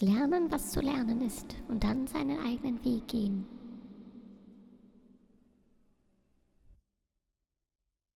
lernen, was zu lernen ist und dann seinen eigenen Weg gehen.